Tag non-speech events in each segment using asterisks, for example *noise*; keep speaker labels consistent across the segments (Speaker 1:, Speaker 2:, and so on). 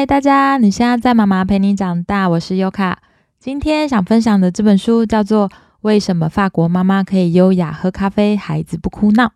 Speaker 1: 嗨，大家！你现在在妈妈陪你长大，我是优卡。今天想分享的这本书叫做《为什么法国妈妈可以优雅喝咖啡，孩子不哭闹》。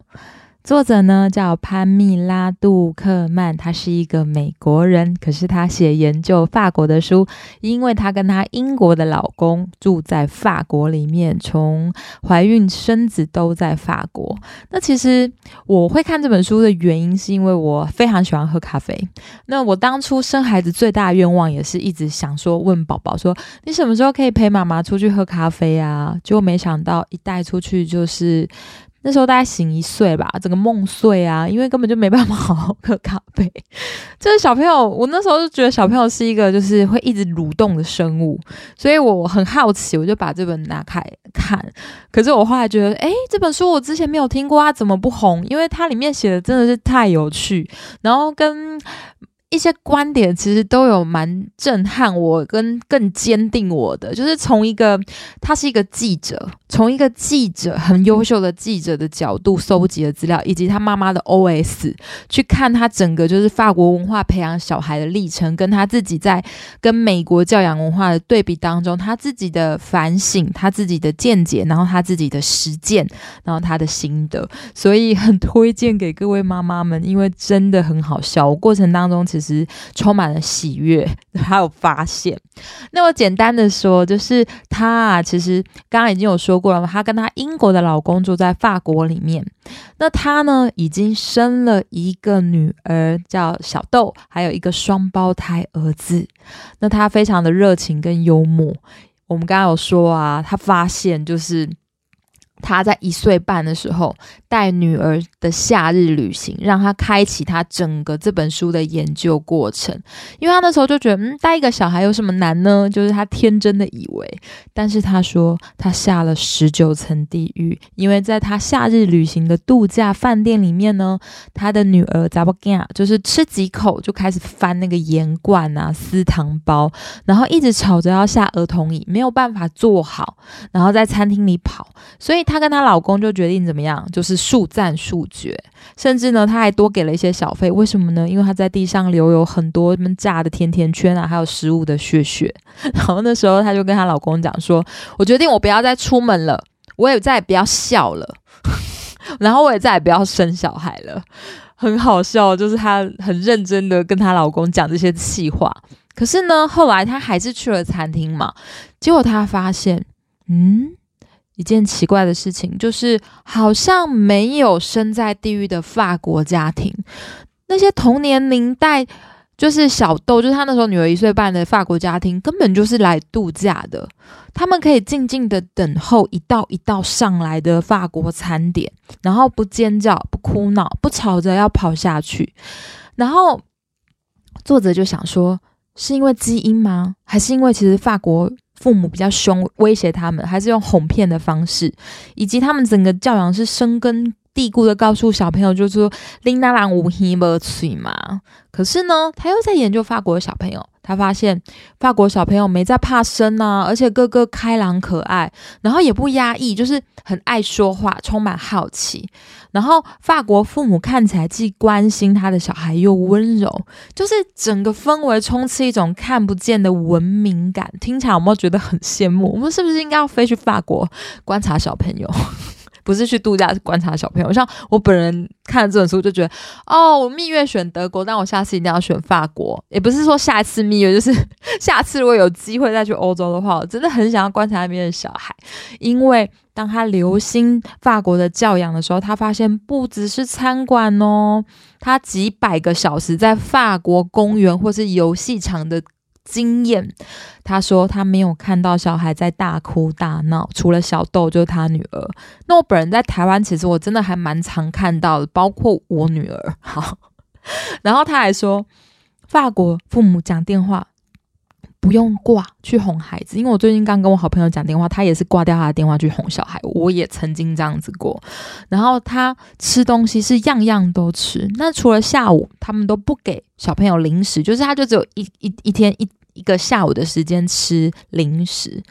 Speaker 1: 作者呢叫潘蜜拉杜克曼，他是一个美国人，可是他写研究法国的书，因为他跟他英国的老公住在法国里面，从怀孕生子都在法国。那其实我会看这本书的原因，是因为我非常喜欢喝咖啡。那我当初生孩子最大的愿望，也是一直想说问宝宝说，你什么时候可以陪妈妈出去喝咖啡啊？结果没想到一带出去就是。那时候大概醒一岁吧，整个梦碎啊，因为根本就没办法好好喝咖啡。*laughs* 就是小朋友，我那时候就觉得小朋友是一个就是会一直蠕动的生物，所以我很好奇，我就把这本拿开看。可是我后来觉得，哎，这本书我之前没有听过，它怎么不红？因为它里面写的真的是太有趣，然后跟。一些观点其实都有蛮震撼我，跟更坚定我的，就是从一个他是一个记者，从一个记者很优秀的记者的角度搜集的资料，以及他妈妈的 OS 去看他整个就是法国文化培养小孩的历程，跟他自己在跟美国教养文化的对比当中，他自己的反省，他自己的见解，然后他自己的实践，然后他的心得，所以很推荐给各位妈妈们，因为真的很好笑，过程当中其实。是充满了喜悦，*laughs* 还有发现。那我简单的说，就是她啊，其实刚刚已经有说过了嘛，她跟她英国的老公住在法国里面。那她呢，已经生了一个女儿，叫小豆，还有一个双胞胎儿子。那她非常的热情跟幽默。我们刚刚有说啊，她发现就是。他在一岁半的时候带女儿的夏日旅行，让他开启他整个这本书的研究过程。因为他那时候就觉得，嗯，带一个小孩有什么难呢？就是他天真的以为。但是他说，他下了十九层地狱，因为在他夏日旅行的度假饭店里面呢，他的女儿 z a b g a 就是吃几口就开始翻那个盐罐啊、撕糖包，然后一直吵着要下儿童椅，没有办法坐好，然后在餐厅里跑，所以他。她跟她老公就决定怎么样，就是速战速决，甚至呢，她还多给了一些小费。为什么呢？因为她在地上留有很多他们炸的甜甜圈啊，还有食物的血血。然后那时候，她就跟她老公讲说：“我决定我不要再出门了，我也再也不要笑了，*laughs* 然后我也再也不要生小孩了。”很好笑，就是她很认真的跟她老公讲这些气话。可是呢，后来她还是去了餐厅嘛，结果她发现，嗯。一件奇怪的事情，就是好像没有生在地狱的法国家庭，那些同年龄代，就是小豆，就是他那时候女儿一岁半的法国家庭，根本就是来度假的。他们可以静静的等候一道一道上来的法国餐点，然后不尖叫、不哭闹、不吵着要跑下去。然后作者就想说，是因为基因吗？还是因为其实法国？父母比较凶，威胁他们，还是用哄骗的方式，以及他们整个教养是生根蒂固的，告诉小朋友就是说琳达兰无黑不脆嘛。可是呢，他又在研究法国的小朋友。他发现法国小朋友没在怕生啊，而且个个开朗可爱，然后也不压抑，就是很爱说话，充满好奇。然后法国父母看起来既关心他的小孩又温柔，就是整个氛围充斥一种看不见的文明感。听起来有没有觉得很羡慕？我们是不是应该要飞去法国观察小朋友？不是去度假，是观察小朋友。像我本人看了这本书，就觉得哦，我蜜月选德国，但我下次一定要选法国。也不是说下一次蜜月，就是 *laughs* 下次如果有机会再去欧洲的话，我真的很想要观察那边的小孩。因为当他留心法国的教养的时候，他发现不只是餐馆哦，他几百个小时在法国公园或是游戏场的。经验，他说他没有看到小孩在大哭大闹，除了小豆就是他女儿。那我本人在台湾，其实我真的还蛮常看到的，包括我女儿。好，然后他还说，法国父母讲电话不用挂去哄孩子，因为我最近刚跟我好朋友讲电话，他也是挂掉他的电话去哄小孩。我也曾经这样子过。然后他吃东西是样样都吃，那除了下午他们都不给小朋友零食，就是他就只有一一一天一。一个下午的时间吃零食。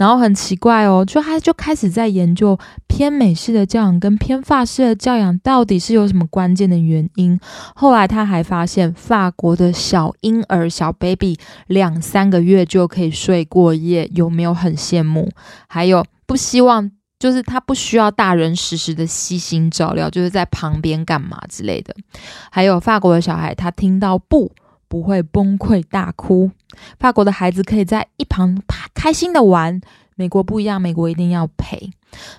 Speaker 1: 然后很奇怪哦，就他就开始在研究偏美式的教养跟偏法式的教养到底是有什么关键的原因。后来他还发现，法国的小婴儿小 baby 两三个月就可以睡过夜，有没有很羡慕？还有不希望，就是他不需要大人时时的悉心照料，就是在旁边干嘛之类的。还有法国的小孩，他听到不。不会崩溃大哭。法国的孩子可以在一旁开心的玩。美国不一样，美国一定要陪。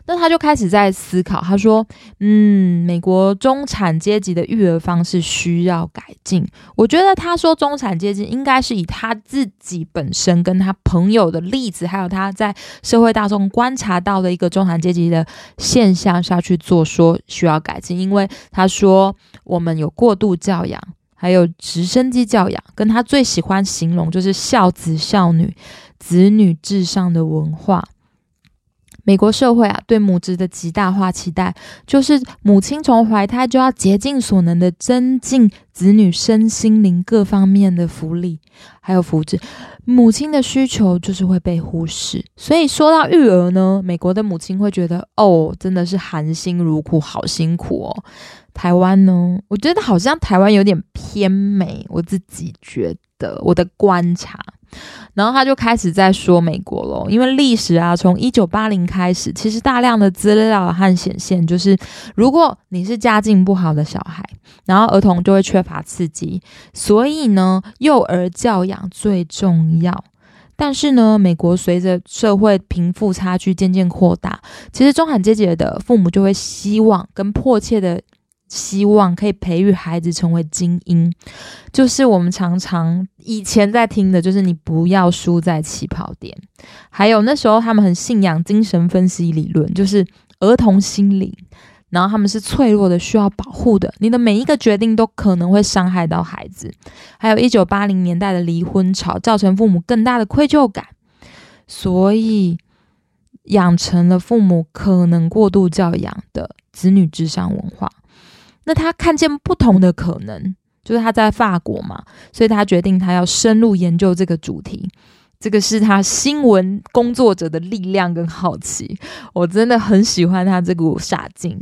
Speaker 1: 那他就开始在思考，他说：“嗯，美国中产阶级的育儿方式需要改进。”我觉得他说中产阶级应该是以他自己本身跟他朋友的例子，还有他在社会大众观察到的一个中产阶级的现象下去做说需要改进，因为他说我们有过度教养。还有直升机教养，跟他最喜欢形容就是孝子孝女、子女至上的文化。美国社会啊，对母职的极大化期待，就是母亲从怀胎就要竭尽所能的增进子女身心灵各方面的福利，还有福祉。母亲的需求就是会被忽视。所以说到育儿呢，美国的母亲会觉得，哦，真的是含辛茹苦，好辛苦哦。台湾呢，我觉得好像台湾有点偏美，我自己觉得我的观察。然后他就开始在说美国咯，因为历史啊，从一九八零开始，其实大量的资料和显现，就是如果你是家境不好的小孩，然后儿童就会缺乏刺激，所以呢，幼儿教养最重要。但是呢，美国随着社会贫富差距渐渐扩大，其实中产阶级的父母就会希望跟迫切的。希望可以培育孩子成为精英，就是我们常常以前在听的，就是你不要输在起跑点。还有那时候他们很信仰精神分析理论，就是儿童心理，然后他们是脆弱的，需要保护的。你的每一个决定都可能会伤害到孩子。还有一九八零年代的离婚潮，造成父母更大的愧疚感，所以养成了父母可能过度教养的子女至上文化。那他看见不同的可能，就是他在法国嘛，所以他决定他要深入研究这个主题。这个是他新闻工作者的力量跟好奇，我真的很喜欢他这股傻劲。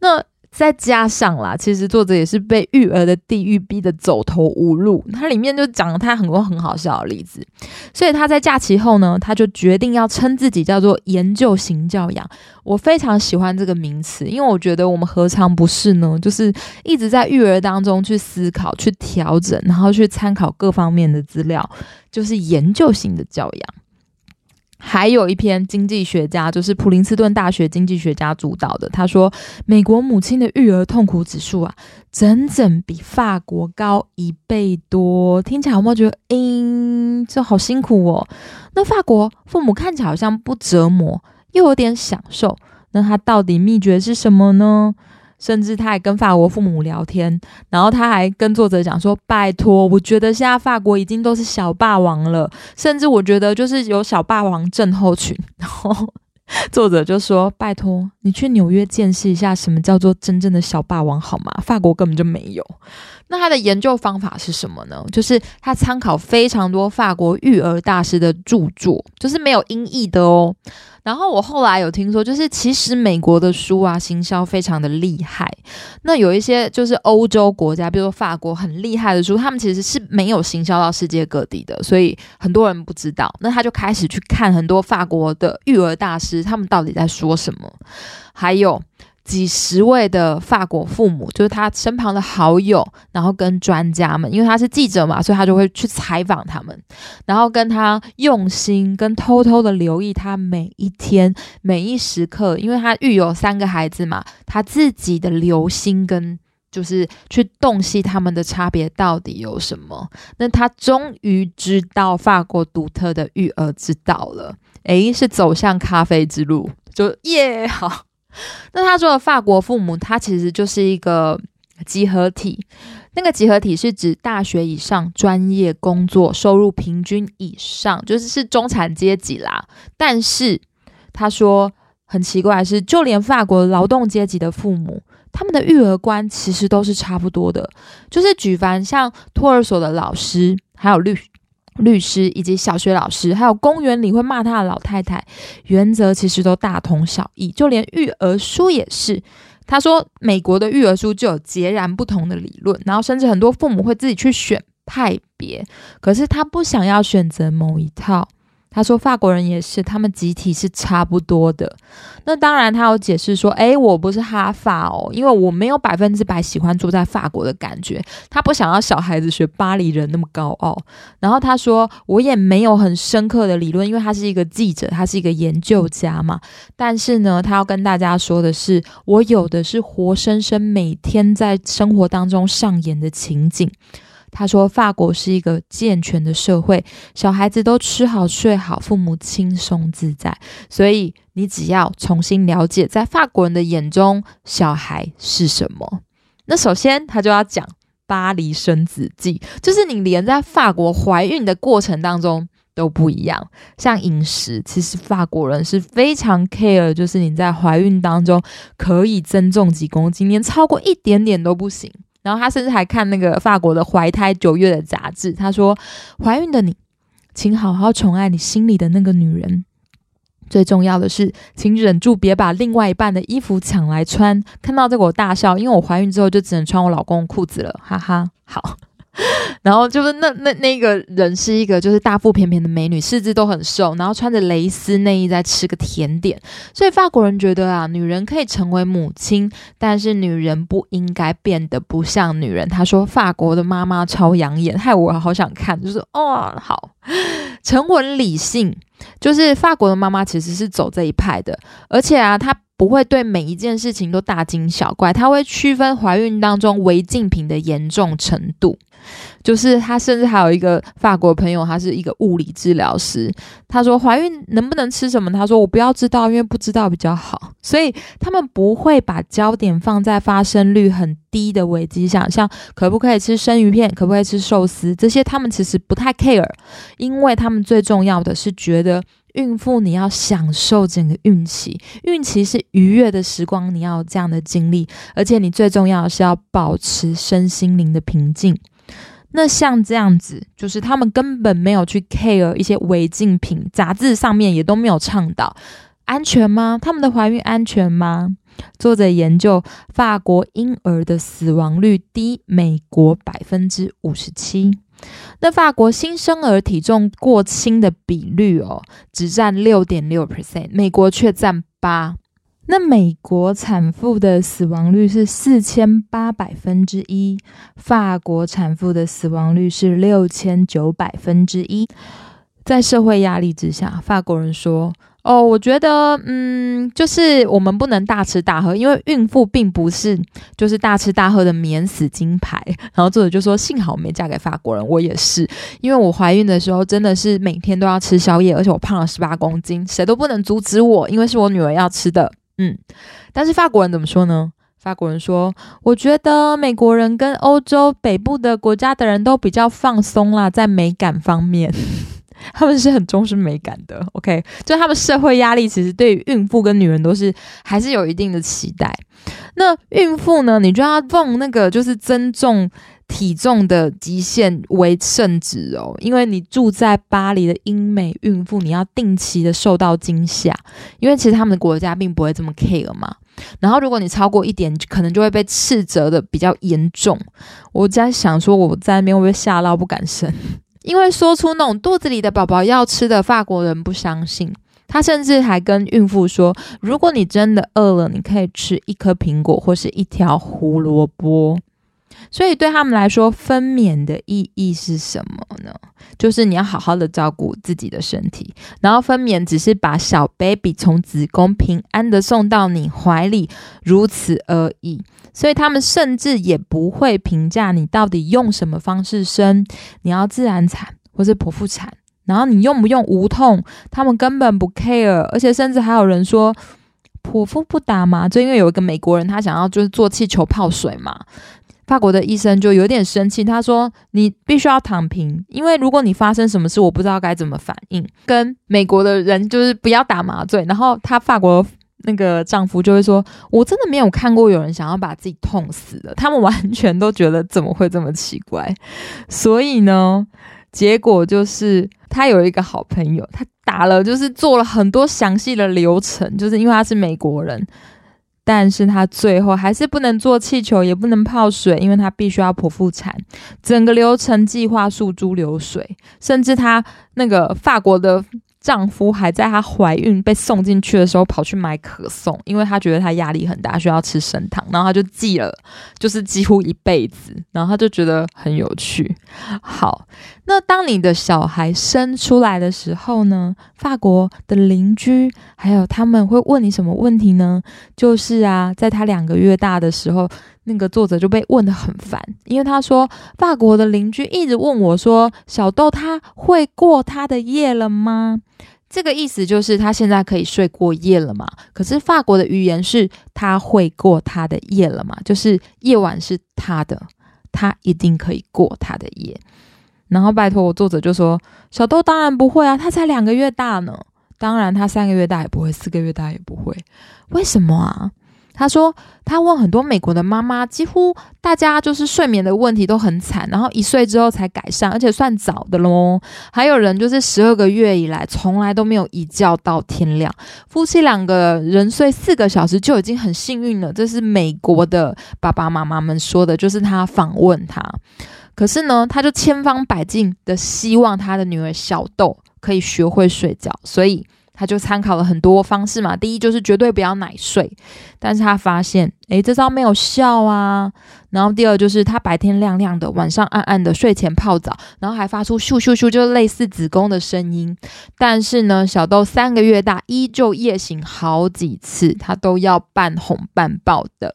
Speaker 1: 那。再加上啦，其实作者也是被育儿的地狱逼得走投无路。他里面就讲了他很多很好笑的例子，所以他在假期后呢，他就决定要称自己叫做研究型教养。我非常喜欢这个名词，因为我觉得我们何尝不是呢？就是一直在育儿当中去思考、去调整，然后去参考各方面的资料，就是研究型的教养。还有一篇经济学家，就是普林斯顿大学经济学家主导的。他说，美国母亲的育儿痛苦指数啊，整整比法国高一倍多。听起来有没有觉得，嗯，这好辛苦哦？那法国父母看起来好像不折磨，又有点享受。那他到底秘诀是什么呢？甚至他还跟法国父母聊天，然后他还跟作者讲说：“拜托，我觉得现在法国已经都是小霸王了，甚至我觉得就是有小霸王症候群。”然后 *laughs* 作者就说：“拜托，你去纽约见识一下什么叫做真正的小霸王好吗？法国根本就没有。”那他的研究方法是什么呢？就是他参考非常多法国育儿大师的著作，就是没有音译的哦。然后我后来有听说，就是其实美国的书啊，行销非常的厉害。那有一些就是欧洲国家，比如说法国很厉害的书，他们其实是没有行销到世界各地的，所以很多人不知道。那他就开始去看很多法国的育儿大师，他们到底在说什么，还有。几十位的法国父母，就是他身旁的好友，然后跟专家们，因为他是记者嘛，所以他就会去采访他们，然后跟他用心跟偷偷的留意他每一天每一时刻，因为他育有三个孩子嘛，他自己的留心跟就是去洞悉他们的差别到底有什么。那他终于知道法国独特的育儿之道了，诶，是走向咖啡之路，就耶好。*laughs* 那他说的法国父母，他其实就是一个集合体。那个集合体是指大学以上专业工作，收入平均以上，就是是中产阶级啦。但是他说很奇怪的是，就连法国劳动阶级的父母，他们的育儿观其实都是差不多的。就是举凡像托儿所的老师，还有律律师以及小学老师，还有公园里会骂他的老太太，原则其实都大同小异。就连育儿书也是，他说美国的育儿书就有截然不同的理论，然后甚至很多父母会自己去选派别，可是他不想要选择某一套。他说：“法国人也是，他们集体是差不多的。那当然，他有解释说：‘诶，我不是哈法哦，因为我没有百分之百喜欢住在法国的感觉。’他不想要小孩子学巴黎人那么高傲。然后他说：‘我也没有很深刻的理论，因为他是一个记者，他是一个研究家嘛。但是呢，他要跟大家说的是，我有的是活生生每天在生活当中上演的情景。’他说：“法国是一个健全的社会，小孩子都吃好睡好，父母轻松自在。所以你只要重新了解，在法国人的眼中，小孩是什么。那首先他就要讲巴黎生子记，就是你连在法国怀孕的过程当中都不一样。像饮食，其实法国人是非常 care，就是你在怀孕当中可以增重几公斤，连超过一点点都不行。”然后他甚至还看那个法国的怀胎九月的杂志。他说：“怀孕的你，请好好宠爱你心里的那个女人。最重要的是，请忍住别把另外一半的衣服抢来穿。”看到这个我大笑，因为我怀孕之后就只能穿我老公裤子了。哈哈，好。*laughs* 然后就是那那那个人是一个就是大腹便便的美女，四肢都很瘦，然后穿着蕾丝内衣在吃个甜点。所以法国人觉得啊，女人可以成为母亲，但是女人不应该变得不像女人。他说法国的妈妈超养眼，害我好想看，就是哦好沉稳理性，就是法国的妈妈其实是走这一派的，而且啊她。不会对每一件事情都大惊小怪，他会区分怀孕当中违禁品的严重程度。就是他甚至还有一个法国朋友，他是一个物理治疗师。他说怀孕能不能吃什么？他说我不要知道，因为不知道比较好。所以他们不会把焦点放在发生率很低的危机上，像可不可以吃生鱼片，可不可以吃寿司这些，他们其实不太 care，因为他们最重要的是觉得。孕妇，你要享受整个孕期，孕期是愉悦的时光，你要有这样的经历，而且你最重要的是要保持身心灵的平静。那像这样子，就是他们根本没有去 care 一些违禁品，杂志上面也都没有倡导安全吗？他们的怀孕安全吗？作者研究法国婴儿的死亡率低美国百分之五十七。那法国新生儿体重过轻的比率哦，只占六点六 percent，美国却占八。那美国产妇的死亡率是四千八百分之一，法国产妇的死亡率是六千九百分之一。在社会压力之下，法国人说。哦，我觉得，嗯，就是我们不能大吃大喝，因为孕妇并不是就是大吃大喝的免死金牌。*laughs* 然后作者就说，幸好我没嫁给法国人，我也是，因为我怀孕的时候真的是每天都要吃宵夜，而且我胖了十八公斤，谁都不能阻止我，因为是我女儿要吃的。嗯，但是法国人怎么说呢？法国人说，我觉得美国人跟欧洲北部的国家的人都比较放松啦，在美感方面。*laughs* 他们是很重视美感的，OK，就他们社会压力其实对于孕妇跟女人都是还是有一定的期待。那孕妇呢，你就要奉那个就是增重体重的极限为圣旨哦，因为你住在巴黎的英美孕妇，你要定期的受到惊吓，因为其实他们的国家并不会这么 care 嘛。然后如果你超过一点，可能就会被斥责的比较严重。我在想说，我在那边会不会吓到不敢生？因为说出那种肚子里的宝宝要吃的，法国人不相信。他甚至还跟孕妇说：“如果你真的饿了，你可以吃一颗苹果或是一条胡萝卜。”所以对他们来说，分娩的意义是什么呢？就是你要好好的照顾自己的身体，然后分娩只是把小 baby 从子宫平安的送到你怀里，如此而已。所以他们甚至也不会评价你到底用什么方式生，你要自然产或是剖腹产，然后你用不用无痛，他们根本不 care。而且甚至还有人说，剖腹不打麻醉，因为有一个美国人他想要就是做气球泡水嘛。法国的医生就有点生气，他说：“你必须要躺平，因为如果你发生什么事，我不知道该怎么反应。”跟美国的人就是不要打麻醉，然后他法国那个丈夫就会说：“我真的没有看过有人想要把自己痛死的。”他们完全都觉得怎么会这么奇怪，所以呢，结果就是他有一个好朋友，他打了，就是做了很多详细的流程，就是因为他是美国人。但是他最后还是不能做气球，也不能泡水，因为他必须要剖腹产，整个流程计划诉诸流水，甚至他那个法国的。丈夫还在她怀孕被送进去的时候跑去买可颂，因为她觉得她压力很大，需要吃升糖，然后她就记了，就是几乎一辈子，然后她就觉得很有趣。好，那当你的小孩生出来的时候呢？法国的邻居还有他们会问你什么问题呢？就是啊，在他两个月大的时候。那个作者就被问的很烦，因为他说法国的邻居一直问我说：“小豆他会过他的夜了吗？”这个意思就是他现在可以睡过夜了嘛？可是法国的语言是他会过他的夜了嘛？就是夜晚是他的，他一定可以过他的夜。然后拜托我作者就说：“小豆当然不会啊，他才两个月大呢，当然他三个月大也不会，四个月大也不会，为什么啊？”他说，他问很多美国的妈妈，几乎大家就是睡眠的问题都很惨，然后一岁之后才改善，而且算早的喽。还有人就是十二个月以来从来都没有一觉到天亮，夫妻两个人睡四个小时就已经很幸运了。这是美国的爸爸妈妈们说的，就是他访问他。可是呢，他就千方百计的希望他的女儿小豆可以学会睡觉，所以。他就参考了很多方式嘛，第一就是绝对不要奶睡，但是他发现，诶，这招没有效啊。然后第二就是他白天亮亮的，晚上暗暗的，睡前泡澡，然后还发出咻咻咻，就类似子宫的声音。但是呢，小豆三个月大，依旧夜醒好几次，他都要半哄半抱的。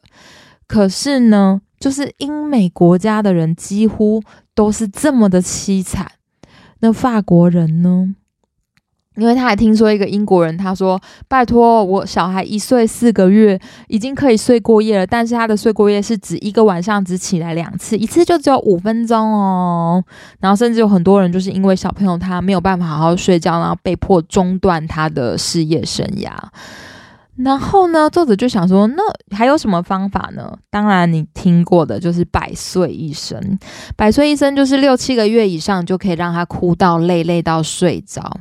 Speaker 1: 可是呢，就是英美国家的人几乎都是这么的凄惨，那法国人呢？因为他还听说一个英国人，他说：“拜托，我小孩一岁四个月，已经可以睡过夜了，但是他的睡过夜是指一个晚上只起来两次，一次就只有五分钟哦。然后甚至有很多人就是因为小朋友他没有办法好好睡觉，然后被迫中断他的事业生涯。”然后呢，作者就想说，那还有什么方法呢？当然，你听过的就是百岁一生。百岁一生就是六七个月以上就可以让他哭到累，累到睡着。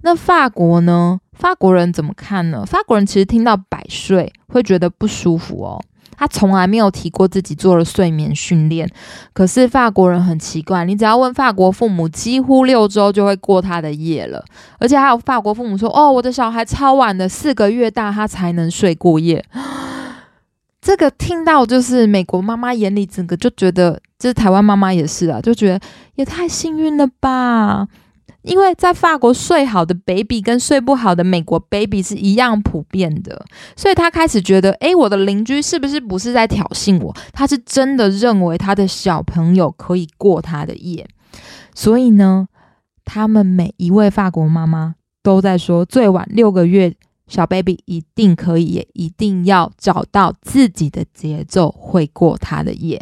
Speaker 1: 那法国呢？法国人怎么看呢？法国人其实听到百岁会觉得不舒服哦。他从来没有提过自己做了睡眠训练，可是法国人很奇怪，你只要问法国父母，几乎六周就会过他的夜了。而且还有法国父母说：“哦，我的小孩超晚的，四个月大他才能睡过夜。*gasps* ”这个听到就是美国妈妈眼里整个就觉得，这台湾妈妈也是啊，就觉得也太幸运了吧。因为在法国睡好的 baby 跟睡不好的美国 baby 是一样普遍的，所以他开始觉得，诶，我的邻居是不是不是在挑衅我？他是真的认为他的小朋友可以过他的夜，所以呢，他们每一位法国妈妈都在说，最晚六个月小 baby 一定可以，也一定要找到自己的节奏会过他的夜。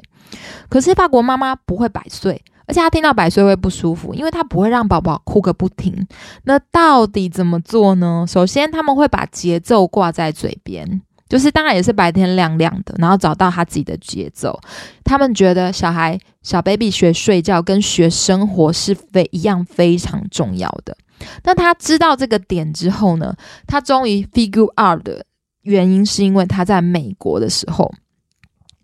Speaker 1: 可是法国妈妈不会百岁。而且他听到百岁会不舒服，因为他不会让宝宝哭个不停。那到底怎么做呢？首先，他们会把节奏挂在嘴边，就是当然也是白天亮亮的，然后找到他自己的节奏。他们觉得小孩小 baby 学睡觉跟学生活是非一样非常重要的。那他知道这个点之后呢，他终于 figure out 的原因是因为他在美国的时候。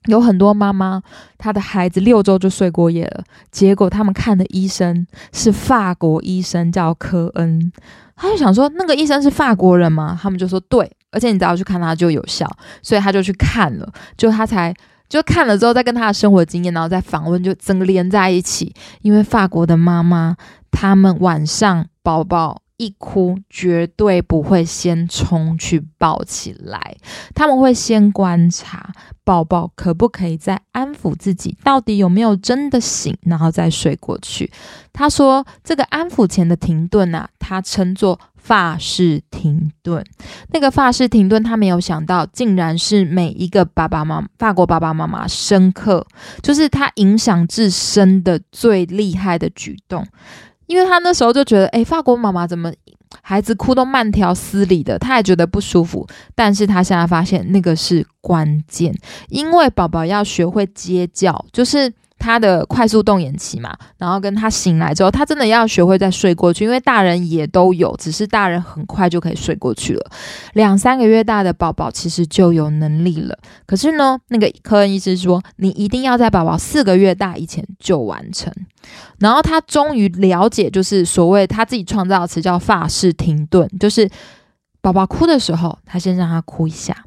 Speaker 1: 有很多妈妈，她的孩子六周就睡过夜了，结果他们看的医生是法国医生，叫科恩。他就想说，那个医生是法国人吗？他们就说对，而且你只要去看他就有效，所以他就去看了，就他才就看了之后，再跟他的生活经验，然后再访问，就整个连在一起。因为法国的妈妈，他们晚上宝宝。一哭绝对不会先冲去抱起来，他们会先观察宝宝可不可以再安抚自己，到底有没有真的醒，然后再睡过去。他说这个安抚前的停顿啊，他称作法式停顿。那个法式停顿，他没有想到，竟然是每一个爸爸妈妈，法国爸爸妈妈深刻，就是他影响至深的最厉害的举动。因为他那时候就觉得，哎，法国妈妈怎么孩子哭都慢条斯理的，他也觉得不舒服。但是他现在发现那个是关键，因为宝宝要学会接叫，就是。他的快速动眼期嘛，然后跟他醒来之后，他真的要学会再睡过去，因为大人也都有，只是大人很快就可以睡过去了。两三个月大的宝宝其实就有能力了，可是呢，那个科恩医师说，你一定要在宝宝四个月大以前就完成。然后他终于了解，就是所谓他自己创造的词叫法式停顿，就是宝宝哭的时候，他先让他哭一下，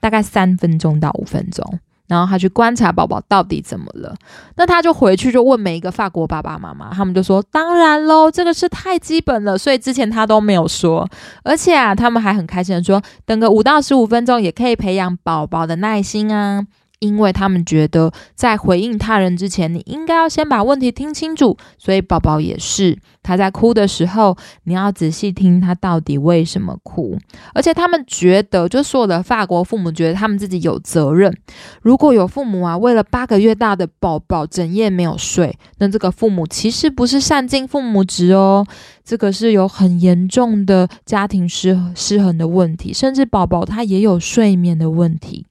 Speaker 1: 大概三分钟到五分钟。然后他去观察宝宝到底怎么了，那他就回去就问每一个法国爸爸妈妈，他们就说：“当然喽，这个是太基本了，所以之前他都没有说。而且啊，他们还很开心的说，等个五到十五分钟也可以培养宝宝的耐心啊。”因为他们觉得，在回应他人之前，你应该要先把问题听清楚。所以宝宝也是，他在哭的时候，你要仔细听他到底为什么哭。而且他们觉得，就所有的法国父母觉得他们自己有责任。如果有父母啊，为了八个月大的宝宝整夜没有睡，那这个父母其实不是善尽父母职哦，这个是有很严重的家庭失失衡的问题，甚至宝宝他也有睡眠的问题。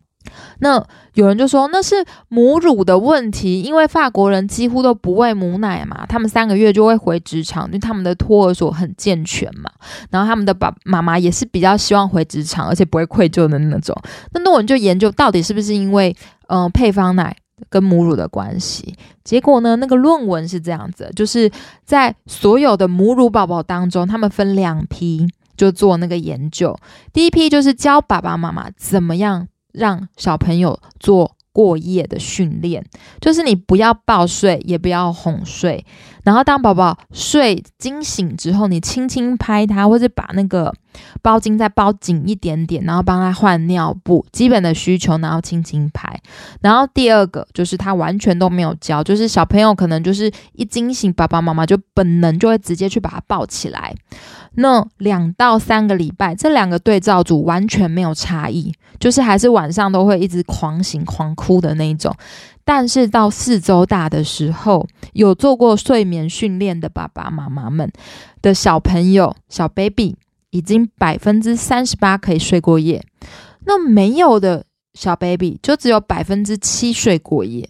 Speaker 1: 那有人就说那是母乳的问题，因为法国人几乎都不喂母奶嘛，他们三个月就会回职场，因为他们的托儿所很健全嘛。然后他们的爸妈妈也是比较希望回职场，而且不会愧疚的那种。那论文就研究到底是不是因为嗯配方奶跟母乳的关系。结果呢，那个论文是这样子，就是在所有的母乳宝宝当中，他们分两批就做那个研究。第一批就是教爸爸妈妈怎么样。让小朋友做过夜的训练，就是你不要抱睡，也不要哄睡，然后当宝宝睡惊醒之后，你轻轻拍他，或者把那个包巾再包紧一点点，然后帮他换尿布，基本的需求，然后轻轻拍。然后第二个就是他完全都没有教，就是小朋友可能就是一惊醒，爸爸妈妈就本能就会直接去把他抱起来。那两到三个礼拜，这两个对照组完全没有差异，就是还是晚上都会一直狂醒狂哭的那一种。但是到四周大的时候，有做过睡眠训练的爸爸妈妈们的小朋友小 baby 已经百分之三十八可以睡过夜，那没有的小 baby 就只有百分之七睡过夜。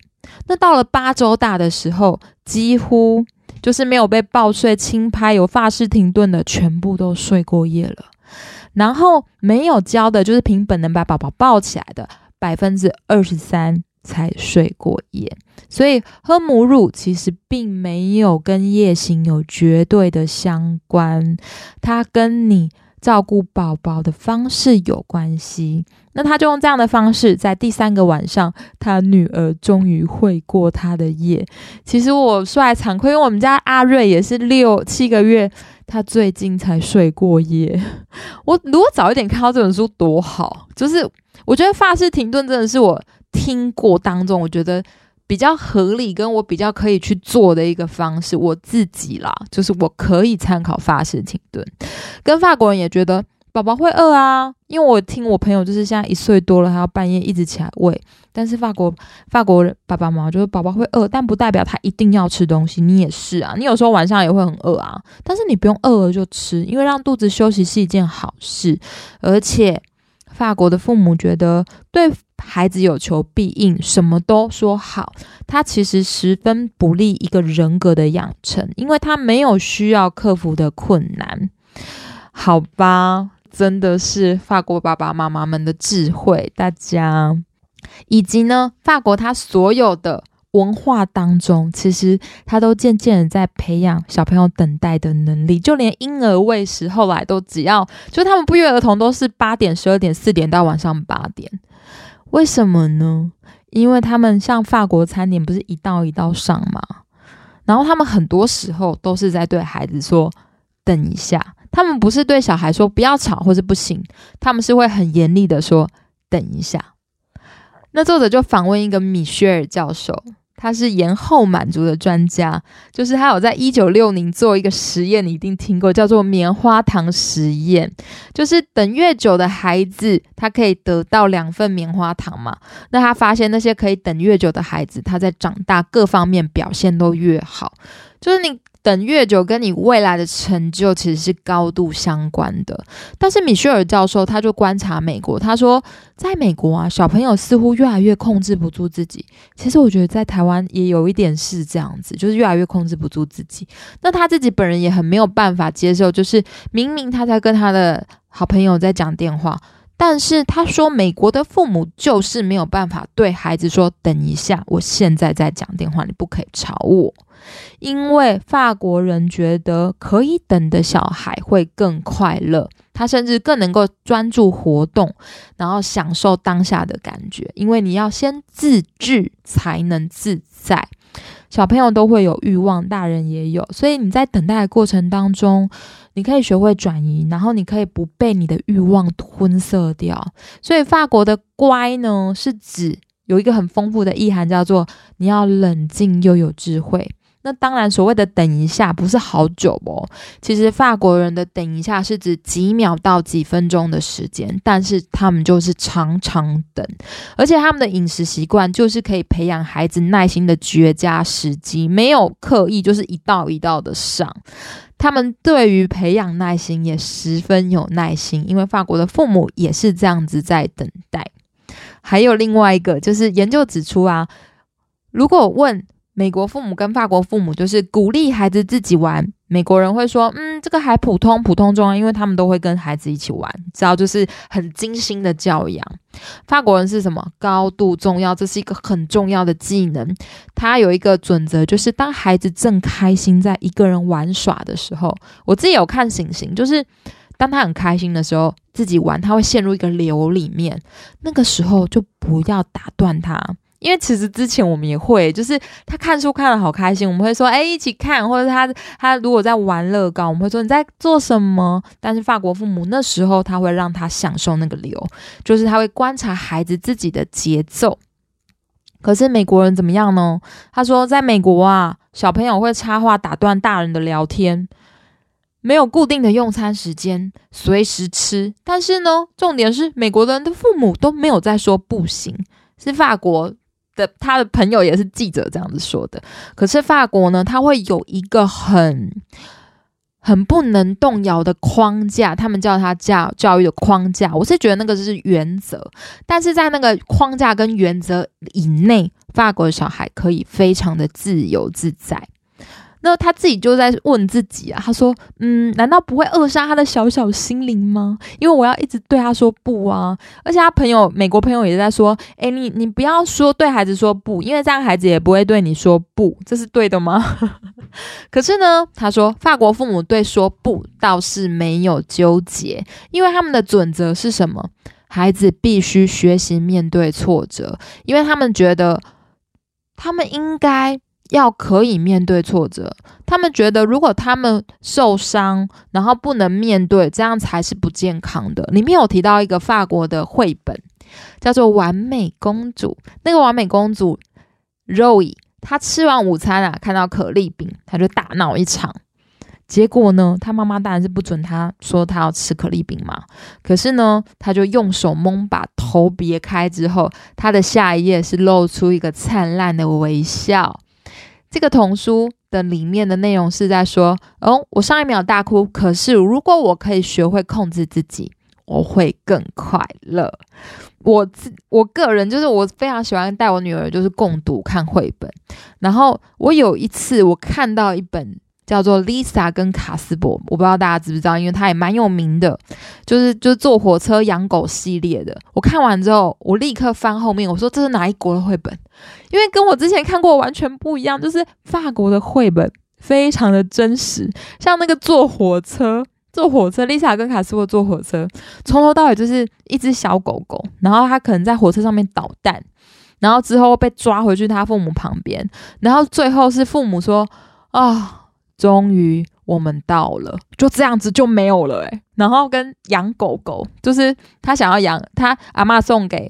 Speaker 1: 那到了八周大的时候，几乎。就是没有被抱睡、轻拍、有发式停顿的，全部都睡过夜了。然后没有教的，就是凭本能把宝宝抱起来的，百分之二十三才睡过夜。所以喝母乳其实并没有跟夜醒有绝对的相关，它跟你。照顾宝宝的方式有关系，那他就用这样的方式，在第三个晚上，他女儿终于会过他的夜。其实我说来惭愧，因为我们家阿瑞也是六七个月，他最近才睡过夜。*laughs* 我如果早一点看到这本书多好，就是我觉得发式停顿真的是我听过当中，我觉得。比较合理，跟我比较可以去做的一个方式，我自己啦，就是我可以参考法式停顿。跟法国人也觉得宝宝会饿啊，因为我听我朋友就是现在一岁多了，还要半夜一直起来喂。但是法国法国人爸爸妈妈就是宝宝会饿，但不代表他一定要吃东西。你也是啊，你有时候晚上也会很饿啊，但是你不用饿了就吃，因为让肚子休息是一件好事，而且。法国的父母觉得对孩子有求必应，什么都说好，他其实十分不利一个人格的养成，因为他没有需要克服的困难。好吧，真的是法国爸爸妈妈们的智慧，大家以及呢，法国他所有的。文化当中，其实他都渐渐的在培养小朋友等待的能力，就连婴儿喂食，后来都只要就他们不约而同都是八点、十二点、四点到晚上八点，为什么呢？因为他们像法国餐点不是一道一道上吗？然后他们很多时候都是在对孩子说等一下，他们不是对小孩说不要吵或是不行，他们是会很严厉的说等一下。那作者就访问一个米歇尔教授。他是延后满足的专家，就是他有在一九六零做一个实验，你一定听过，叫做棉花糖实验。就是等越久的孩子，他可以得到两份棉花糖嘛？那他发现那些可以等越久的孩子，他在长大各方面表现都越好。就是你等越久，跟你未来的成就其实是高度相关的。但是米歇尔教授他就观察美国，他说，在美国啊，小朋友似乎越来越控制不住自己。其实我觉得在台湾也有一点是这样子，就是越来越控制不住自己。那他自己本人也很没有办法接受，就是明明他在跟他的好朋友在讲电话。但是他说，美国的父母就是没有办法对孩子说：“等一下，我现在在讲电话，你不可以吵我。”因为法国人觉得可以等的小孩会更快乐，他甚至更能够专注活动，然后享受当下的感觉。因为你要先自制，才能自在。小朋友都会有欲望，大人也有，所以你在等待的过程当中。你可以学会转移，然后你可以不被你的欲望吞噬掉。所以法国的乖呢，是指有一个很丰富的意涵，叫做你要冷静又有智慧。那当然，所谓的等一下不是好久哦。其实法国人的等一下是指几秒到几分钟的时间，但是他们就是常常等，而且他们的饮食习惯就是可以培养孩子耐心的绝佳时机，没有刻意就是一道一道的上。他们对于培养耐心也十分有耐心，因为法国的父母也是这样子在等待。还有另外一个，就是研究指出啊，如果问。美国父母跟法国父母就是鼓励孩子自己玩。美国人会说：“嗯，这个还普通，普通重要，因为他们都会跟孩子一起玩，知道就是很精心的教养。”法国人是什么？高度重要，这是一个很重要的技能。他有一个准则，就是当孩子正开心在一个人玩耍的时候，我自己有看醒醒，就是当他很开心的时候，自己玩，他会陷入一个流里面，那个时候就不要打断他。因为其实之前我们也会，就是他看书看的好开心，我们会说，哎，一起看，或者他他如果在玩乐高，我们会说你在做什么？但是法国父母那时候他会让他享受那个流，就是他会观察孩子自己的节奏。可是美国人怎么样呢？他说，在美国啊，小朋友会插话打断大人的聊天，没有固定的用餐时间，随时吃。但是呢，重点是美国人的父母都没有在说不行，是法国。的他的朋友也是记者这样子说的，可是法国呢，他会有一个很很不能动摇的框架，他们叫他教教育的框架。我是觉得那个是原则，但是在那个框架跟原则以内，法国的小孩可以非常的自由自在。那他自己就在问自己啊，他说：“嗯，难道不会扼杀他的小小心灵吗？因为我要一直对他说不啊，而且他朋友美国朋友也在说，哎，你你不要说对孩子说不，因为这样孩子也不会对你说不，这是对的吗？*laughs* 可是呢，他说法国父母对说不倒是没有纠结，因为他们的准则是什么？孩子必须学习面对挫折，因为他们觉得他们应该。”要可以面对挫折，他们觉得如果他们受伤，然后不能面对，这样才是不健康的。里面有提到一个法国的绘本，叫做《完美公主》。那个完美公主 Roy，她吃完午餐啊，看到可丽饼，她就大闹一场。结果呢，她妈妈当然是不准她说她要吃可丽饼嘛。可是呢，她就用手蒙把头别开之后，她的下一页是露出一个灿烂的微笑。这个童书的里面的内容是在说，哦，我上一秒大哭，可是如果我可以学会控制自己，我会更快乐。我自我个人就是我非常喜欢带我女儿就是共读看绘本，然后我有一次我看到一本。叫做 Lisa 跟卡斯伯，我不知道大家知不知道，因为他也蛮有名的，就是就是坐火车养狗系列的。我看完之后，我立刻翻后面，我说这是哪一国的绘本？因为跟我之前看过完全不一样，就是法国的绘本非常的真实。像那个坐火车，*laughs* 坐火车，Lisa 跟卡斯伯坐火车，从头到尾就是一只小狗狗，然后它可能在火车上面捣蛋，然后之后被抓回去他父母旁边，然后最后是父母说啊。终于我们到了，就这样子就没有了诶。然后跟养狗狗，就是他想要养他阿妈送给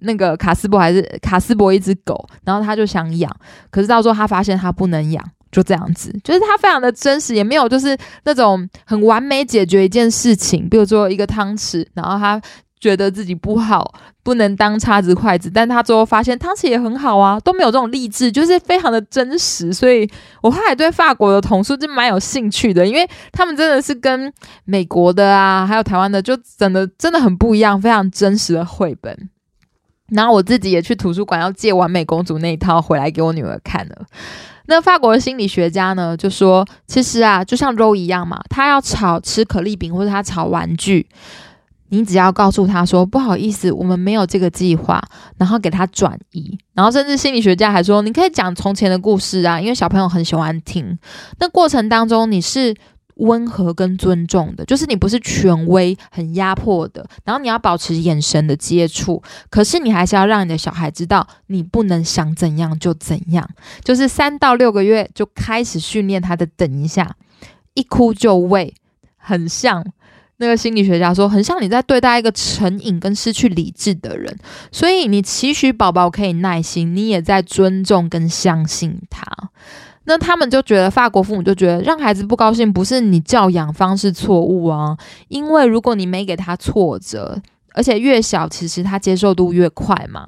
Speaker 1: 那个卡斯伯还是卡斯伯一只狗，然后他就想养，可是到时候他发现他不能养，就这样子，就是他非常的真实，也没有就是那种很完美解决一件事情，比如说一个汤匙，然后他觉得自己不好。不能当叉子筷子，但他最后发现汤匙也很好啊，都没有这种励志，就是非常的真实。所以我后来对法国的童书就蛮有兴趣的，因为他们真的是跟美国的啊，还有台湾的，就真的真的很不一样，非常真实的绘本。然后我自己也去图书馆要借完美公主那一套回来给我女儿看了。那法国的心理学家呢就说，其实啊，就像 Ro 一样嘛，他要吵吃可丽饼或者他吵玩具。你只要告诉他说不好意思，我们没有这个计划，然后给他转移，然后甚至心理学家还说你可以讲从前的故事啊，因为小朋友很喜欢听。那过程当中你是温和跟尊重的，就是你不是权威、很压迫的，然后你要保持眼神的接触，可是你还是要让你的小孩知道你不能想怎样就怎样，就是三到六个月就开始训练他的等一下，一哭就喂，很像。那个心理学家说，很像你在对待一个成瘾跟失去理智的人，所以你期许宝宝可以耐心，你也在尊重跟相信他。那他们就觉得，法国父母就觉得，让孩子不高兴不是你教养方式错误啊，因为如果你没给他挫折。而且越小，其实他接受度越快嘛。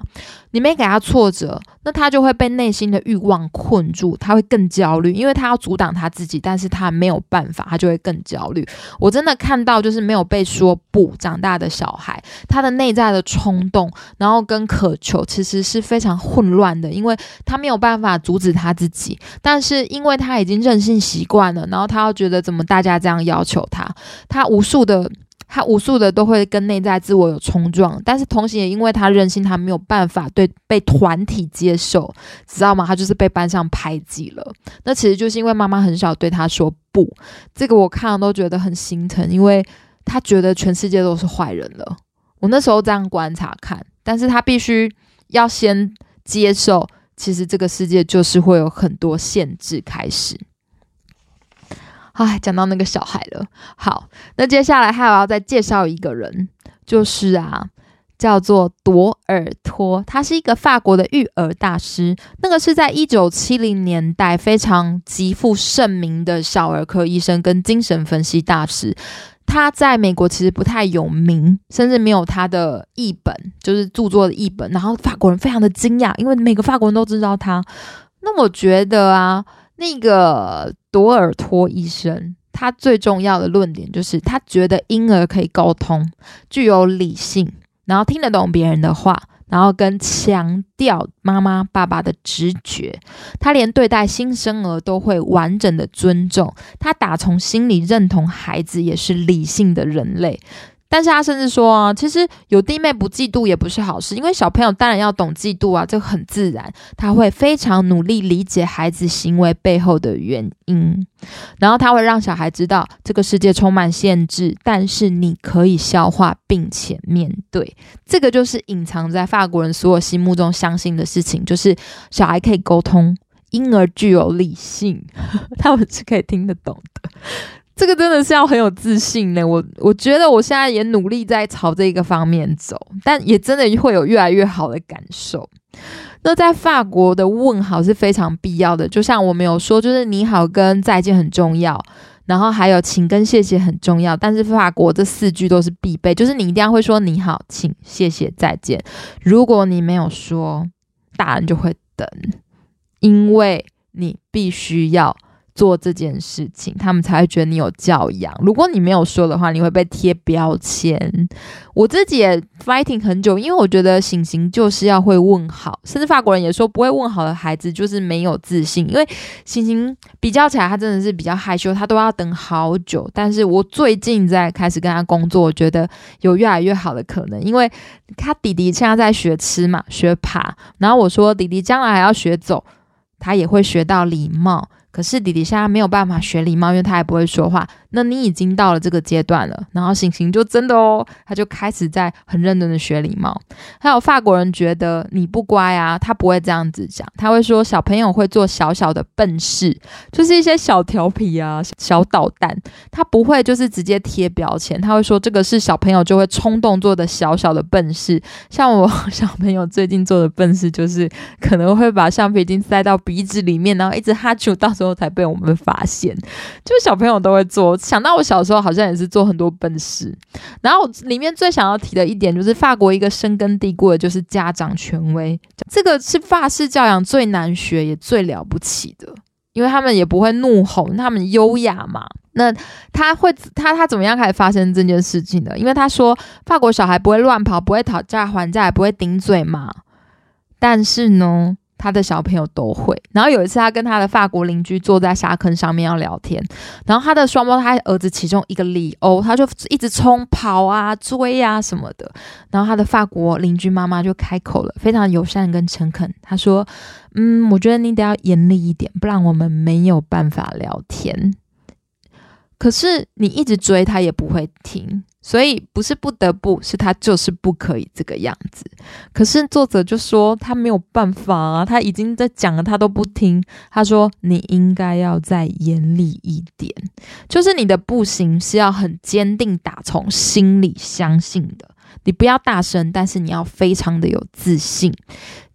Speaker 1: 你没给他挫折，那他就会被内心的欲望困住，他会更焦虑，因为他要阻挡他自己，但是他没有办法，他就会更焦虑。我真的看到，就是没有被说不长大的小孩，他的内在的冲动，然后跟渴求，其实是非常混乱的，因为他没有办法阻止他自己，但是因为他已经任性习惯了，然后他又觉得怎么大家这样要求他，他无数的。他无数的都会跟内在自我有冲撞，但是同时也因为他任性，他没有办法对被团体接受，知道吗？他就是被班上排挤了。那其实就是因为妈妈很少对他说不，这个我看了都觉得很心疼，因为他觉得全世界都是坏人了。我那时候这样观察看，但是他必须要先接受，其实这个世界就是会有很多限制开始。哎，讲到那个小孩了。好，那接下来还有要再介绍一个人，就是啊，叫做朵尔托，他是一个法国的育儿大师。那个是在一九七零年代非常极负盛名的小儿科医生跟精神分析大师。他在美国其实不太有名，甚至没有他的译本，就是著作的译本。然后法国人非常的惊讶，因为每个法国人都知道他。那我觉得啊。那个朵尔托医生，他最重要的论点就是，他觉得婴儿可以沟通，具有理性，然后听得懂别人的话，然后跟强调妈妈、爸爸的直觉。他连对待新生儿都会完整的尊重，他打从心里认同孩子也是理性的人类。但是他甚至说啊，其实有弟妹不嫉妒也不是好事，因为小朋友当然要懂嫉妒啊，这个很自然。他会非常努力理解孩子行为背后的原因，然后他会让小孩知道这个世界充满限制，但是你可以消化并且面对。这个就是隐藏在法国人所有心目中相信的事情，就是小孩可以沟通，婴儿具有理性，*laughs* 他们是可以听得懂的。这个真的是要很有自信呢。我我觉得我现在也努力在朝这个方面走，但也真的会有越来越好的感受。那在法国的问好是非常必要的，就像我们有说，就是你好跟再见很重要，然后还有请跟谢谢很重要。但是法国这四句都是必备，就是你一定要会说你好、请、谢谢、再见。如果你没有说，大人就会等，因为你必须要。做这件事情，他们才会觉得你有教养。如果你没有说的话，你会被贴标签。我自己也 fighting 很久，因为我觉得醒醒就是要会问好，甚至法国人也说不会问好的孩子就是没有自信。因为醒醒比较起来，他真的是比较害羞，他都要等好久。但是我最近在开始跟他工作，我觉得有越来越好的可能，因为他弟弟现在在学吃嘛，学爬，然后我说弟弟将来还要学走，他也会学到礼貌。可是弟弟现在没有办法学礼貌，因为他还不会说话。那你已经到了这个阶段了，然后醒醒就真的哦，他就开始在很认真的学礼貌。还有法国人觉得你不乖啊，他不会这样子讲，他会说小朋友会做小小的笨事，就是一些小调皮啊、小捣蛋，他不会就是直接贴标签，他会说这个是小朋友就会冲动做的小小的笨事。像我小朋友最近做的笨事，就是可能会把橡皮筋塞到鼻子里面，然后一直哈啾，到时候才被我们发现。就小朋友都会做。想到我小时候好像也是做很多笨事。然后里面最想要提的一点就是，法国一个深根蒂固的就是家长权威，这个是法式教养最难学也最了不起的，因为他们也不会怒吼，他们优雅嘛。那他会他他怎么样开始发生这件事情的？因为他说法国小孩不会乱跑，不会讨价还价，也不会顶嘴嘛。但是呢，他的小朋友都会。然后有一次，他跟他的法国邻居坐在沙坑上面要聊天，然后他的双胞胎儿子其中一个里欧，他就一直冲跑啊、追啊什么的。然后他的法国邻居妈妈就开口了，非常友善跟诚恳，他说：“嗯，我觉得你得要严厉一点，不然我们没有办法聊天。可是你一直追他也不会停。”所以不是不得不，是他就是不可以这个样子。可是作者就说他没有办法啊，他已经在讲了，他都不听。他说你应该要再严厉一点，就是你的不行是要很坚定，打从心里相信的。你不要大声，但是你要非常的有自信。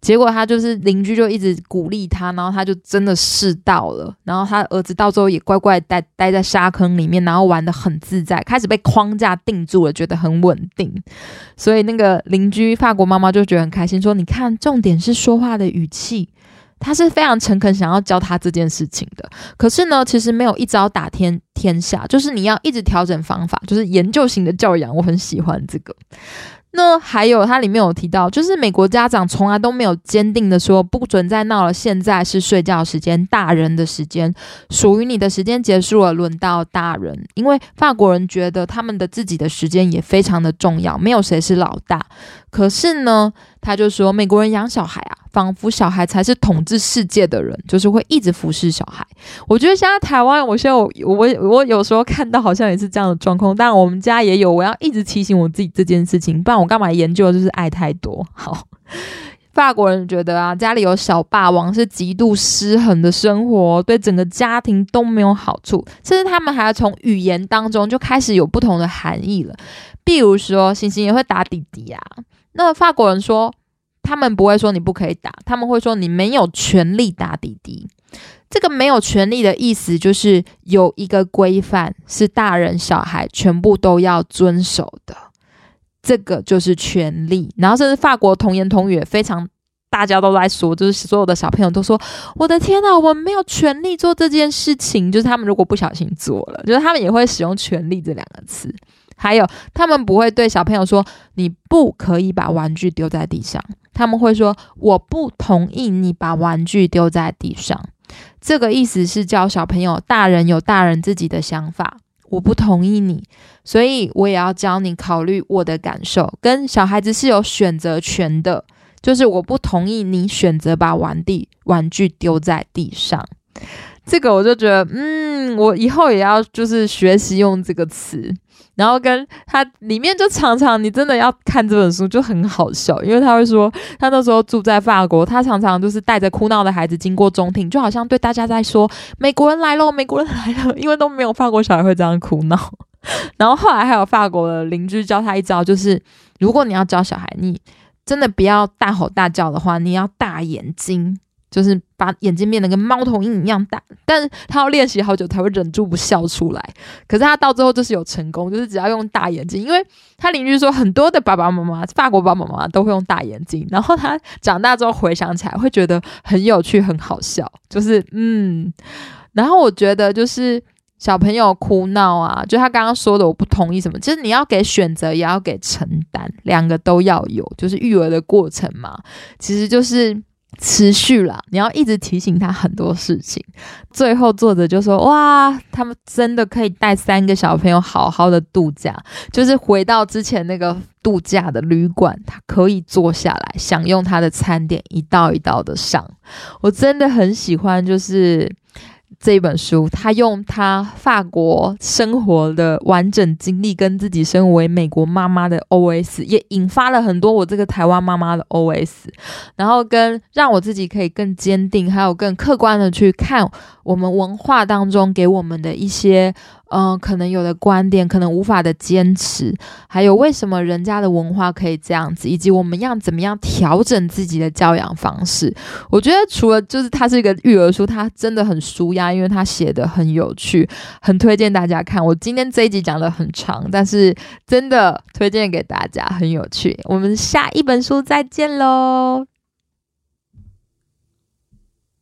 Speaker 1: 结果他就是邻居就一直鼓励他，然后他就真的试到了。然后他儿子到最后也乖乖待待在沙坑里面，然后玩的很自在，开始被框架定住了，觉得很稳定。所以那个邻居法国妈妈就觉得很开心，说：“你看，重点是说话的语气。”他是非常诚恳，想要教他这件事情的。可是呢，其实没有一招打天天下，就是你要一直调整方法，就是研究型的教养。我很喜欢这个。那还有，它里面有提到，就是美国家长从来都没有坚定的说不准再闹了，现在是睡觉时间，大人的时间，属于你的时间结束了，轮到大人。因为法国人觉得他们的自己的时间也非常的重要，没有谁是老大。可是呢，他就说美国人养小孩啊。仿佛小孩才是统治世界的人，就是会一直服侍小孩。我觉得现在台湾，我现在我我我有时候看到好像也是这样的状况，但我们家也有，我要一直提醒我自己这件事情，不然我干嘛研究？就是爱太多。好，法国人觉得啊，家里有小霸王是极度失衡的生活，对整个家庭都没有好处，甚至他们还要从语言当中就开始有不同的含义了。比如说，星星也会打弟弟啊。那法国人说。他们不会说你不可以打，他们会说你没有权利打弟弟。这个没有权利的意思就是有一个规范是大人小孩全部都要遵守的，这个就是权利。然后甚至法国童言童语非常，大家都在说，就是所有的小朋友都说：“我的天呐，我没有权利做这件事情。”就是他们如果不小心做了，就是他们也会使用“权利”这两个词。还有，他们不会对小朋友说：“你不可以把玩具丢在地上。”他们会说：“我不同意你把玩具丢在地上。”这个意思是教小朋友，大人有大人自己的想法，我不同意你，所以我也要教你考虑我的感受。跟小孩子是有选择权的，就是我不同意你选择把玩地玩具丢在地上。这个我就觉得，嗯，我以后也要就是学习用这个词，然后跟他里面就常常你真的要看这本书就很好笑，因为他会说他那时候住在法国，他常常就是带着哭闹的孩子经过中庭，就好像对大家在说美国人来了，美国人来了，因为都没有法国小孩会这样哭闹。*laughs* 然后后来还有法国的邻居教他一招，就是如果你要教小孩，你真的不要大吼大叫的话，你要大眼睛。就是把眼睛变得跟猫头鹰一样大，但是他要练习好久才会忍住不笑出来。可是他到最后就是有成功，就是只要用大眼睛，因为他邻居说很多的爸爸妈妈，法国爸爸妈妈都会用大眼睛。然后他长大之后回想起来，会觉得很有趣、很好笑。就是嗯，然后我觉得就是小朋友哭闹啊，就他刚刚说的，我不同意什么，就是你要给选择，也要给承担，两个都要有，就是育儿的过程嘛，其实就是。持续了，你要一直提醒他很多事情。最后作者就说：“哇，他们真的可以带三个小朋友好好的度假，就是回到之前那个度假的旅馆，他可以坐下来享用他的餐点，一道一道的上。我真的很喜欢，就是。”这一本书，他用他法国生活的完整经历，跟自己身为美国妈妈的 OS，也引发了很多我这个台湾妈妈的 OS，然后跟让我自己可以更坚定，还有更客观的去看我们文化当中给我们的一些嗯，可能有的观点可能无法的坚持，还有为什么人家的文化可以这样子，以及我们要怎么样调整自己的教养方式。我觉得除了就是它是一个育儿书，它真的很舒压，因为它写的很有趣，很推荐大家看。我今天这一集讲的很长，但是真的推荐给大家，很有趣。我们下一本书再见喽。